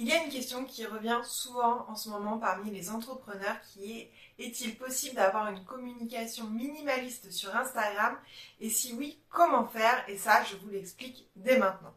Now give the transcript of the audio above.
Il y a une question qui revient souvent en ce moment parmi les entrepreneurs qui est est-il possible d'avoir une communication minimaliste sur Instagram? Et si oui, comment faire? Et ça, je vous l'explique dès maintenant.